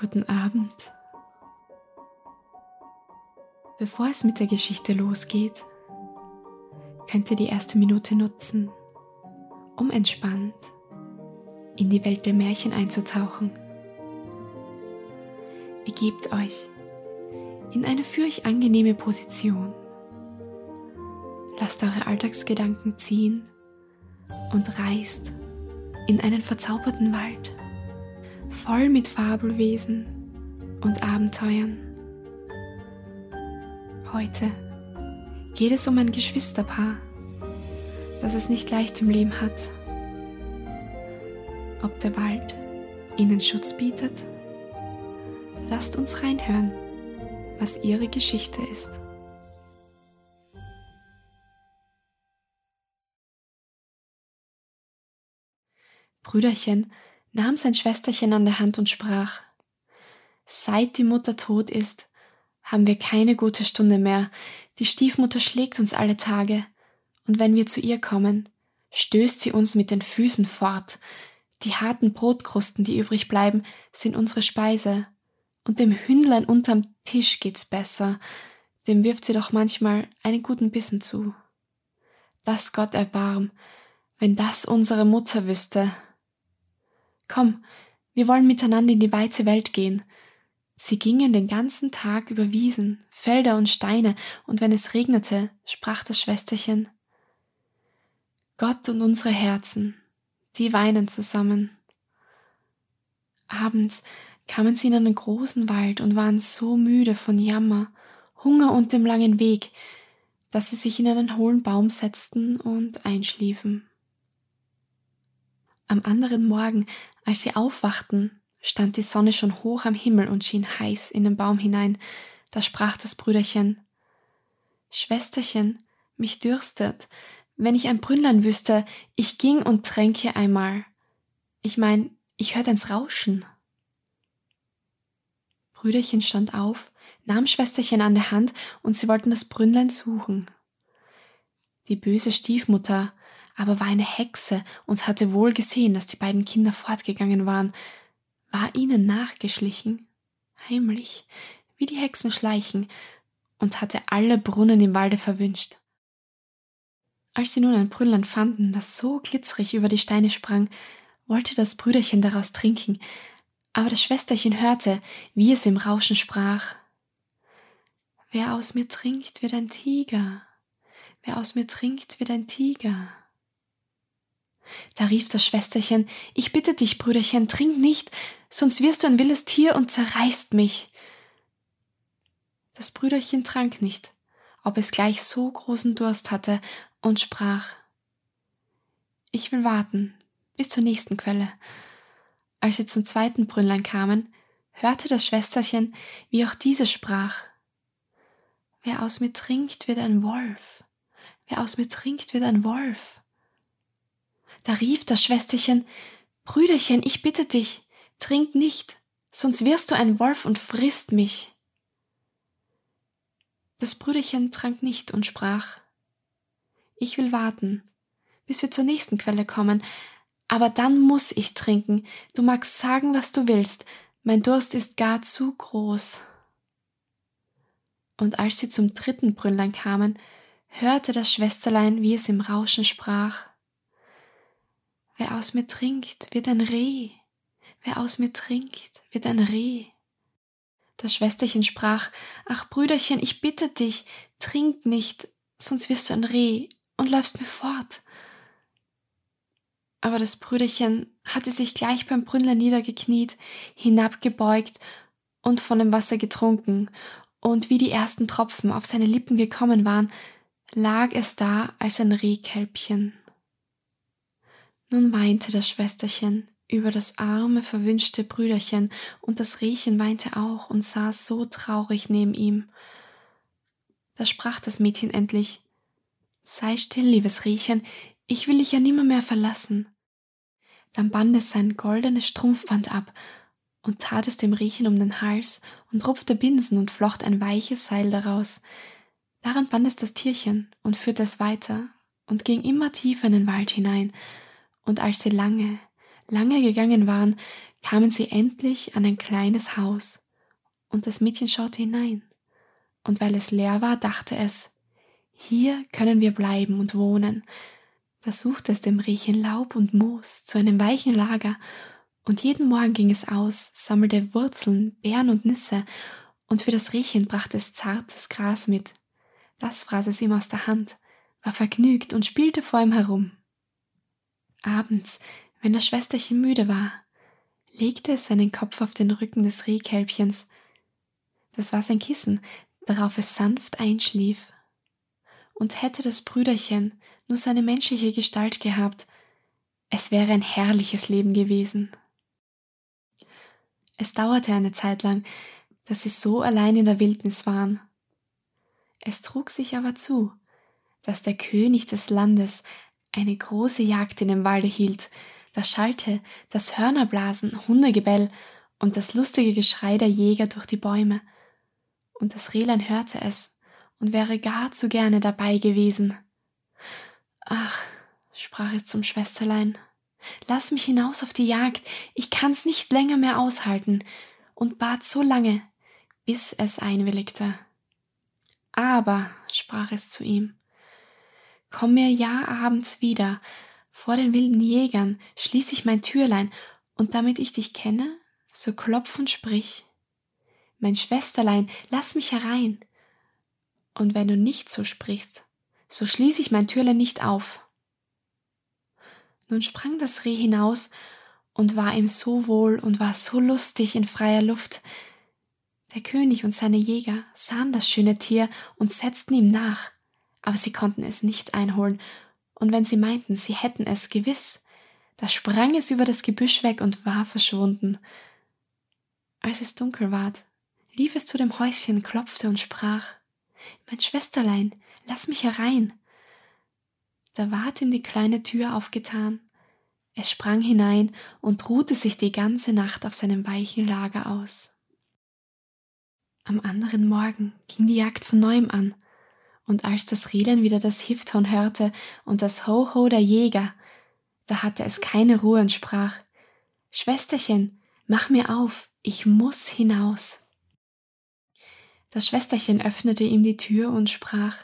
Guten Abend. Bevor es mit der Geschichte losgeht, könnt ihr die erste Minute nutzen, um entspannt in die Welt der Märchen einzutauchen. Begebt euch in eine für euch angenehme Position. Lasst eure Alltagsgedanken ziehen und reist in einen verzauberten Wald voll mit Fabelwesen und Abenteuern. Heute geht es um ein Geschwisterpaar, das es nicht leicht im Leben hat. Ob der Wald ihnen Schutz bietet? Lasst uns reinhören, was ihre Geschichte ist. Brüderchen nahm sein Schwesterchen an der Hand und sprach Seit die Mutter tot ist, haben wir keine gute Stunde mehr. Die Stiefmutter schlägt uns alle Tage, und wenn wir zu ihr kommen, stößt sie uns mit den Füßen fort. Die harten Brotkrusten, die übrig bleiben, sind unsere Speise, und dem Hündlein unterm Tisch geht's besser, dem wirft sie doch manchmal einen guten Bissen zu. Das Gott erbarm, wenn das unsere Mutter wüsste. Komm, wir wollen miteinander in die weite Welt gehen. Sie gingen den ganzen Tag über Wiesen, Felder und Steine, und wenn es regnete, sprach das Schwesterchen Gott und unsere Herzen, die weinen zusammen. Abends kamen sie in einen großen Wald und waren so müde von Jammer, Hunger und dem langen Weg, dass sie sich in einen hohlen Baum setzten und einschliefen. Am anderen Morgen, als sie aufwachten, stand die Sonne schon hoch am Himmel und schien heiß in den Baum hinein. Da sprach das Brüderchen Schwesterchen, mich dürstet. Wenn ich ein Brünnlein wüsste, ich ging und tränke einmal. Ich mein, ich hört eins Rauschen. Brüderchen stand auf, nahm Schwesterchen an der Hand und sie wollten das Brünnlein suchen. Die böse Stiefmutter aber war eine Hexe und hatte wohl gesehen, dass die beiden Kinder fortgegangen waren, war ihnen nachgeschlichen, heimlich, wie die Hexen schleichen, und hatte alle Brunnen im Walde verwünscht. Als sie nun ein Brünnlein fanden, das so glitzerig über die Steine sprang, wollte das Brüderchen daraus trinken, aber das Schwesterchen hörte, wie es im Rauschen sprach. Wer aus mir trinkt, wird ein Tiger. Wer aus mir trinkt, wird ein Tiger. Da rief das Schwesterchen, ich bitte dich, Brüderchen, trink nicht, sonst wirst du ein wildes Tier und zerreißt mich. Das Brüderchen trank nicht, ob es gleich so großen Durst hatte, und sprach Ich will warten bis zur nächsten Quelle. Als sie zum zweiten Brünnlein kamen, hörte das Schwesterchen, wie auch diese sprach Wer aus mir trinkt, wird ein Wolf. Wer aus mir trinkt, wird ein Wolf. Da rief das Schwesterchen Brüderchen, ich bitte dich, trink nicht, sonst wirst du ein Wolf und frisst mich. Das Brüderchen trank nicht und sprach Ich will warten, bis wir zur nächsten Quelle kommen, aber dann muss ich trinken, du magst sagen, was du willst, mein Durst ist gar zu groß. Und als sie zum dritten Brünnlein kamen, hörte das Schwesterlein, wie es im Rauschen sprach Wer aus mir trinkt, wird ein Reh. Wer aus mir trinkt, wird ein Reh. Das Schwesterchen sprach, Ach Brüderchen, ich bitte dich, trink nicht, sonst wirst du ein Reh und läufst mir fort. Aber das Brüderchen hatte sich gleich beim Brünnlein niedergekniet, hinabgebeugt und von dem Wasser getrunken, und wie die ersten Tropfen auf seine Lippen gekommen waren, lag es da als ein Rehkälbchen. Nun weinte das Schwesterchen über das arme, verwünschte Brüderchen, und das Rehchen weinte auch und saß so traurig neben ihm. Da sprach das Mädchen endlich Sei still, liebes Rehchen, ich will dich ja nimmermehr verlassen. Dann band es sein goldenes Strumpfband ab und tat es dem Rehchen um den Hals und rupfte Binsen und flocht ein weiches Seil daraus. Daran band es das Tierchen und führte es weiter und ging immer tiefer in den Wald hinein, und als sie lange, lange gegangen waren, kamen sie endlich an ein kleines Haus, und das Mädchen schaute hinein, und weil es leer war, dachte es, hier können wir bleiben und wohnen. Da suchte es dem Riechen Laub und Moos zu einem weichen Lager, und jeden Morgen ging es aus, sammelte Wurzeln, Beeren und Nüsse, und für das Riechen brachte es zartes Gras mit. Das fraß es ihm aus der Hand, war vergnügt und spielte vor ihm herum. Abends, wenn das Schwesterchen müde war, legte es seinen Kopf auf den Rücken des Rehkälbchens. Das war sein Kissen, darauf es sanft einschlief. Und hätte das Brüderchen nur seine menschliche Gestalt gehabt, es wäre ein herrliches Leben gewesen. Es dauerte eine Zeit lang, dass sie so allein in der Wildnis waren. Es trug sich aber zu, dass der König des Landes eine große Jagd in dem Walde hielt, da schallte das Hörnerblasen, Hundegebell und das lustige Geschrei der Jäger durch die Bäume. Und das Rehlein hörte es und wäre gar zu gerne dabei gewesen. Ach, sprach es zum Schwesterlein, lass mich hinaus auf die Jagd, ich kann's nicht länger mehr aushalten, und bat so lange, bis es einwilligte. Aber, sprach es zu ihm, komm mir ja abends wieder, vor den wilden Jägern schließ ich mein Türlein, und damit ich dich kenne, so klopf und sprich. Mein Schwesterlein, lass mich herein. Und wenn du nicht so sprichst, so schließ ich mein Türlein nicht auf. Nun sprang das Reh hinaus und war ihm so wohl und war so lustig in freier Luft. Der König und seine Jäger sahen das schöne Tier und setzten ihm nach, aber sie konnten es nicht einholen und wenn sie meinten, sie hätten es gewiss, da sprang es über das Gebüsch weg und war verschwunden. Als es dunkel ward, lief es zu dem Häuschen, klopfte und sprach Mein Schwesterlein, lass mich herein. Da ward ihm die kleine Tür aufgetan. Es sprang hinein und ruhte sich die ganze Nacht auf seinem weichen Lager aus. Am anderen Morgen ging die Jagd von neuem an, und als das Rehlein wieder das Hifthorn hörte und das Ho-Ho der Jäger, da hatte es keine Ruhe und sprach, Schwesterchen, mach mir auf, ich muss hinaus. Das Schwesterchen öffnete ihm die Tür und sprach,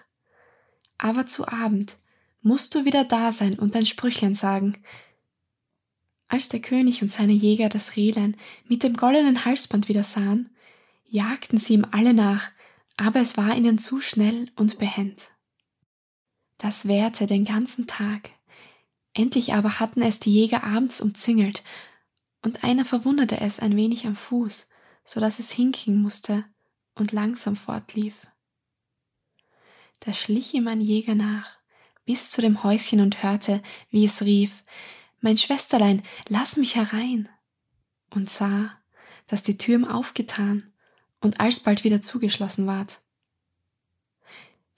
aber zu Abend musst du wieder da sein und dein Sprüchlein sagen. Als der König und seine Jäger das Rehlein mit dem goldenen Halsband wieder sahen, jagten sie ihm alle nach, aber es war ihnen zu schnell und behend. Das währte den ganzen Tag. Endlich aber hatten es die Jäger abends umzingelt, und einer verwundete es ein wenig am Fuß, so dass es hinken musste und langsam fortlief. Da schlich ihm ein Jäger nach, bis zu dem Häuschen und hörte, wie es rief, Mein Schwesterlein, lass mich herein, und sah, dass die Tür ihm aufgetan und alsbald wieder zugeschlossen ward.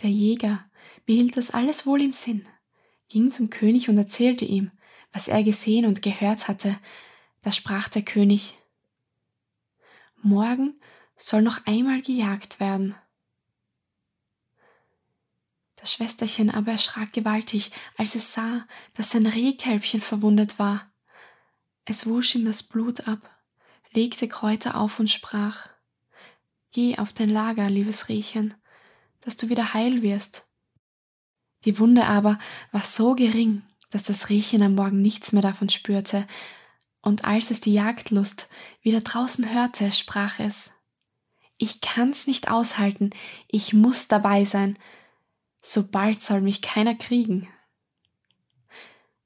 Der Jäger behielt das alles wohl im Sinn, ging zum König und erzählte ihm, was er gesehen und gehört hatte. Da sprach der König Morgen soll noch einmal gejagt werden. Das Schwesterchen aber erschrak gewaltig, als es sah, dass sein Rehkälbchen verwundet war. Es wusch ihm das Blut ab, legte Kräuter auf und sprach Geh auf dein Lager, liebes Rehchen, dass du wieder heil wirst. Die Wunde aber war so gering, dass das Rehchen am Morgen nichts mehr davon spürte, und als es die Jagdlust wieder draußen hörte, sprach es Ich kann's nicht aushalten, ich muss dabei sein, so bald soll mich keiner kriegen.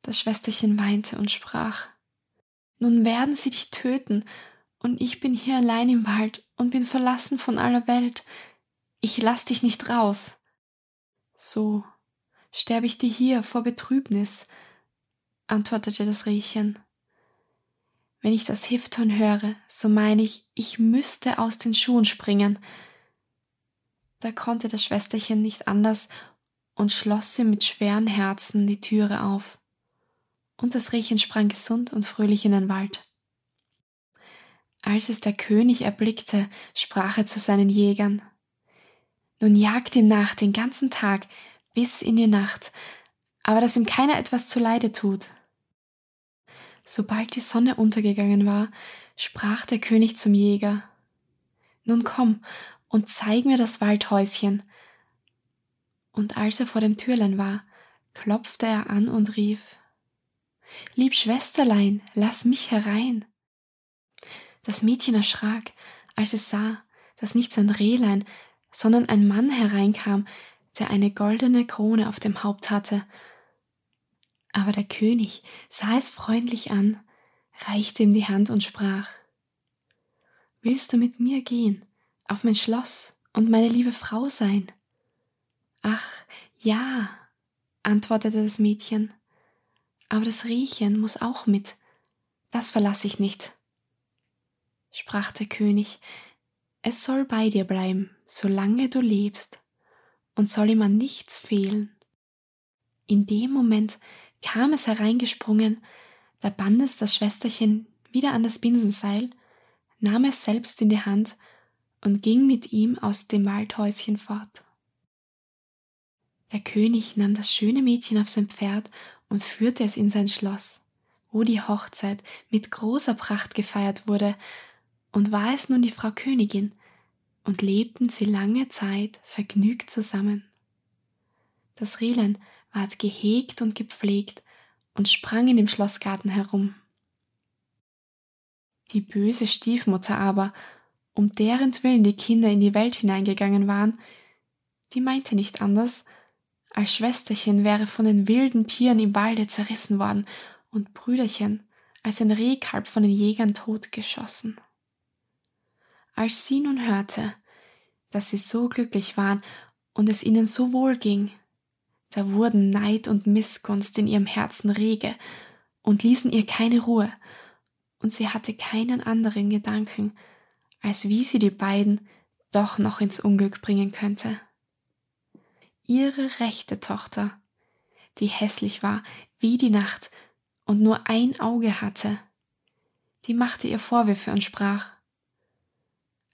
Das Schwesterchen weinte und sprach Nun werden sie dich töten, und ich bin hier allein im Wald und bin verlassen von aller Welt. Ich lass dich nicht raus. So sterbe ich dir hier vor Betrübnis, antwortete das Rehchen. Wenn ich das Hifton höre, so meine ich, ich müsste aus den Schuhen springen. Da konnte das Schwesterchen nicht anders und schloss ihm mit schweren Herzen die Türe auf. Und das Rehchen sprang gesund und fröhlich in den Wald. Als es der König erblickte, sprach er zu seinen Jägern Nun jagt ihm nach den ganzen Tag bis in die Nacht, aber dass ihm keiner etwas zuleide tut. Sobald die Sonne untergegangen war, sprach der König zum Jäger Nun komm und zeig mir das Waldhäuschen. Und als er vor dem Türlein war, klopfte er an und rief Lieb Schwesterlein, lass mich herein. Das Mädchen erschrak, als es sah, dass nicht sein Rehlein, sondern ein Mann hereinkam, der eine goldene Krone auf dem Haupt hatte. Aber der König sah es freundlich an, reichte ihm die Hand und sprach Willst du mit mir gehen, auf mein Schloss und meine liebe Frau sein? Ach, ja, antwortete das Mädchen, aber das Riechen muss auch mit, das verlasse ich nicht. Sprach der König, es soll bei dir bleiben, solange du lebst, und soll ihm an nichts fehlen. In dem Moment kam es hereingesprungen, da band es das Schwesterchen wieder an das Binsenseil, nahm es selbst in die Hand und ging mit ihm aus dem Waldhäuschen fort. Der König nahm das schöne Mädchen auf sein Pferd und führte es in sein Schloss, wo die Hochzeit mit großer Pracht gefeiert wurde, und war es nun die Frau Königin, und lebten sie lange Zeit vergnügt zusammen. Das Rehlein ward gehegt und gepflegt und sprang in dem Schlossgarten herum. Die böse Stiefmutter aber, um deren Willen die Kinder in die Welt hineingegangen waren, die meinte nicht anders, als Schwesterchen wäre von den wilden Tieren im Walde zerrissen worden und Brüderchen als ein Rehkalb von den Jägern totgeschossen. Als sie nun hörte, dass sie so glücklich waren und es ihnen so wohl ging, da wurden Neid und Missgunst in ihrem Herzen rege und ließen ihr keine Ruhe, und sie hatte keinen anderen Gedanken, als wie sie die beiden doch noch ins Unglück bringen könnte. Ihre rechte Tochter, die hässlich war wie die Nacht und nur ein Auge hatte, die machte ihr Vorwürfe und sprach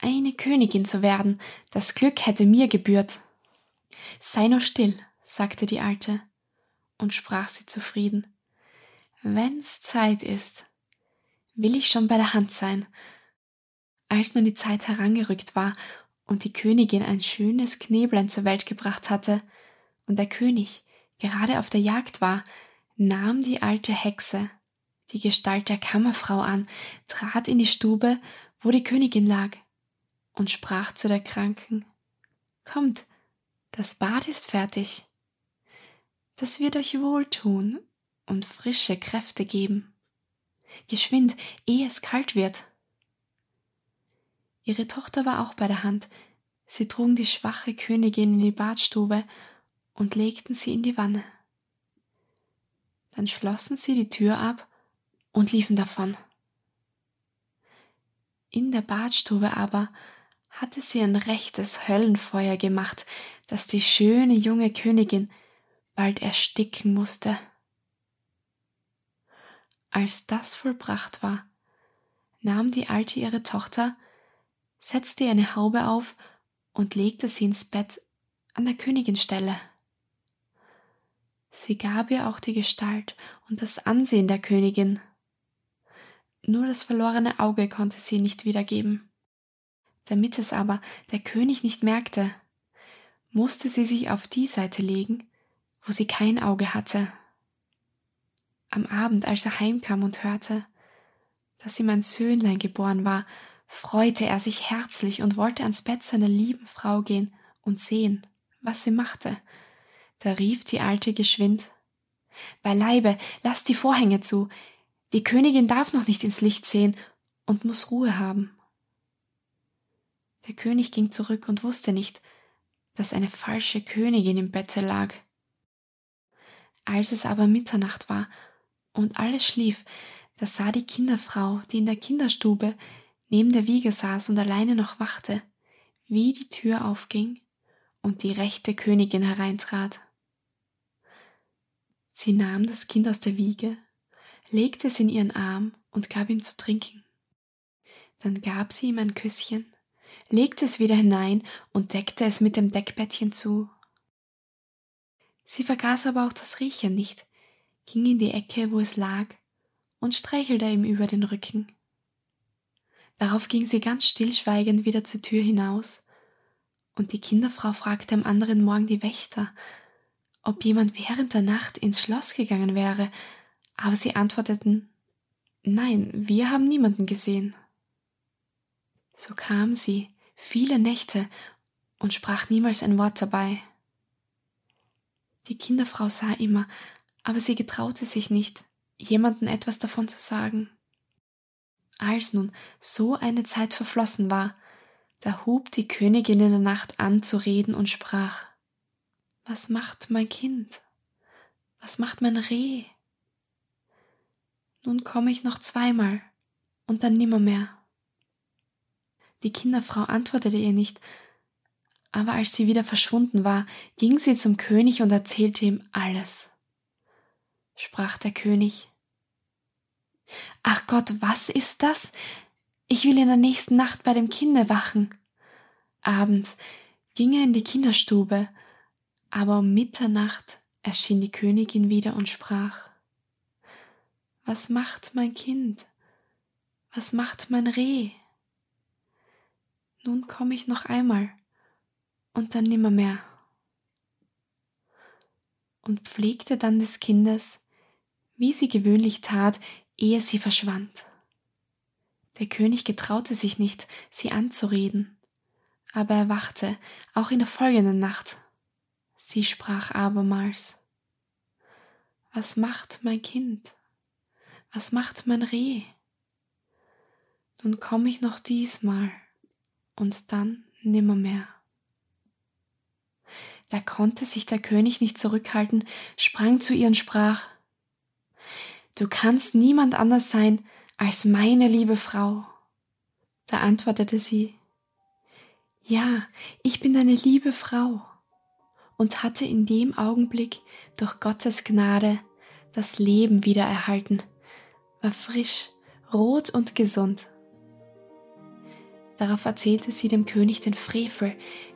Eine Königin zu werden, das Glück hätte mir gebührt. Sei nur still, sagte die Alte, und sprach sie zufrieden. Wenn's Zeit ist, will ich schon bei der Hand sein. Als nun die Zeit herangerückt war und die Königin ein schönes Kneblein zur Welt gebracht hatte und der König gerade auf der Jagd war, nahm die alte Hexe die Gestalt der Kammerfrau an, trat in die Stube, wo die Königin lag, und sprach zu der Kranken Kommt, das Bad ist fertig. Das wird euch wohltun und frische Kräfte geben. Geschwind, ehe es kalt wird. Ihre Tochter war auch bei der Hand. Sie trugen die schwache Königin in die Badstube und legten sie in die Wanne. Dann schlossen sie die Tür ab und liefen davon. In der Badstube aber hatte sie ein rechtes Höllenfeuer gemacht, das die schöne junge Königin bald ersticken musste. Als das vollbracht war, nahm die Alte ihre Tochter setzte ihr eine Haube auf und legte sie ins Bett an der Königin Stelle. Sie gab ihr auch die Gestalt und das Ansehen der Königin. Nur das verlorene Auge konnte sie nicht wiedergeben. Damit es aber der König nicht merkte, musste sie sich auf die Seite legen, wo sie kein Auge hatte. Am Abend, als er heimkam und hörte, dass ihm ein Söhnlein geboren war, freute er sich herzlich und wollte ans Bett seiner lieben Frau gehen und sehen, was sie machte. Da rief die Alte geschwind Beileibe, lass die Vorhänge zu, die Königin darf noch nicht ins Licht sehen und muss Ruhe haben. Der König ging zurück und wusste nicht, dass eine falsche Königin im Bette lag. Als es aber Mitternacht war und alles schlief, da sah die Kinderfrau, die in der Kinderstube neben der Wiege saß und alleine noch wachte, wie die Tür aufging und die rechte Königin hereintrat. Sie nahm das Kind aus der Wiege, legte es in ihren Arm und gab ihm zu trinken. Dann gab sie ihm ein Küsschen, legte es wieder hinein und deckte es mit dem Deckbettchen zu. Sie vergaß aber auch das Riechen nicht, ging in die Ecke, wo es lag, und streichelte ihm über den Rücken. Darauf ging sie ganz stillschweigend wieder zur Tür hinaus, und die Kinderfrau fragte am anderen Morgen die Wächter, ob jemand während der Nacht ins Schloss gegangen wäre, aber sie antworteten Nein, wir haben niemanden gesehen. So kam sie viele Nächte und sprach niemals ein Wort dabei. Die Kinderfrau sah immer, aber sie getraute sich nicht, jemanden etwas davon zu sagen. Als nun so eine Zeit verflossen war, da hub die Königin in der Nacht an zu reden und sprach Was macht mein Kind? Was macht mein Reh? Nun komme ich noch zweimal und dann nimmermehr. Die Kinderfrau antwortete ihr nicht, aber als sie wieder verschwunden war, ging sie zum König und erzählte ihm alles. Sprach der König, Ach Gott, was ist das? Ich will in der nächsten Nacht bei dem Kinde wachen. Abends ging er in die Kinderstube, aber um Mitternacht erschien die Königin wieder und sprach Was macht mein Kind? Was macht mein Reh? Nun komme ich noch einmal und dann nimmermehr. Und pflegte dann des Kindes, wie sie gewöhnlich tat, ehe sie verschwand. Der König getraute sich nicht, sie anzureden, aber er wachte auch in der folgenden Nacht. Sie sprach abermals Was macht mein Kind? Was macht mein Reh? Nun komm ich noch diesmal und dann nimmermehr. Da konnte sich der König nicht zurückhalten, sprang zu ihr und sprach Du kannst niemand anders sein als meine liebe Frau. Da antwortete sie, Ja, ich bin deine liebe Frau, und hatte in dem Augenblick durch Gottes Gnade das Leben wiedererhalten, war frisch, rot und gesund. Darauf erzählte sie dem König den Frevel,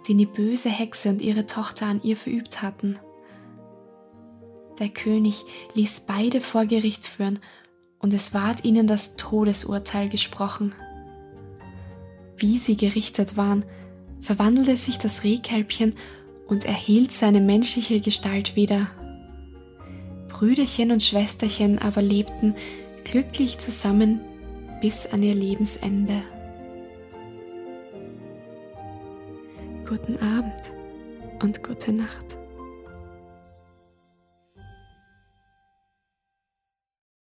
den die böse Hexe und ihre Tochter an ihr verübt hatten. Der König ließ beide vor Gericht führen, und es ward ihnen das Todesurteil gesprochen. Wie sie gerichtet waren, verwandelte sich das Rehkälbchen und erhielt seine menschliche Gestalt wieder. Brüderchen und Schwesterchen aber lebten glücklich zusammen bis an ihr Lebensende. Guten Abend und gute Nacht.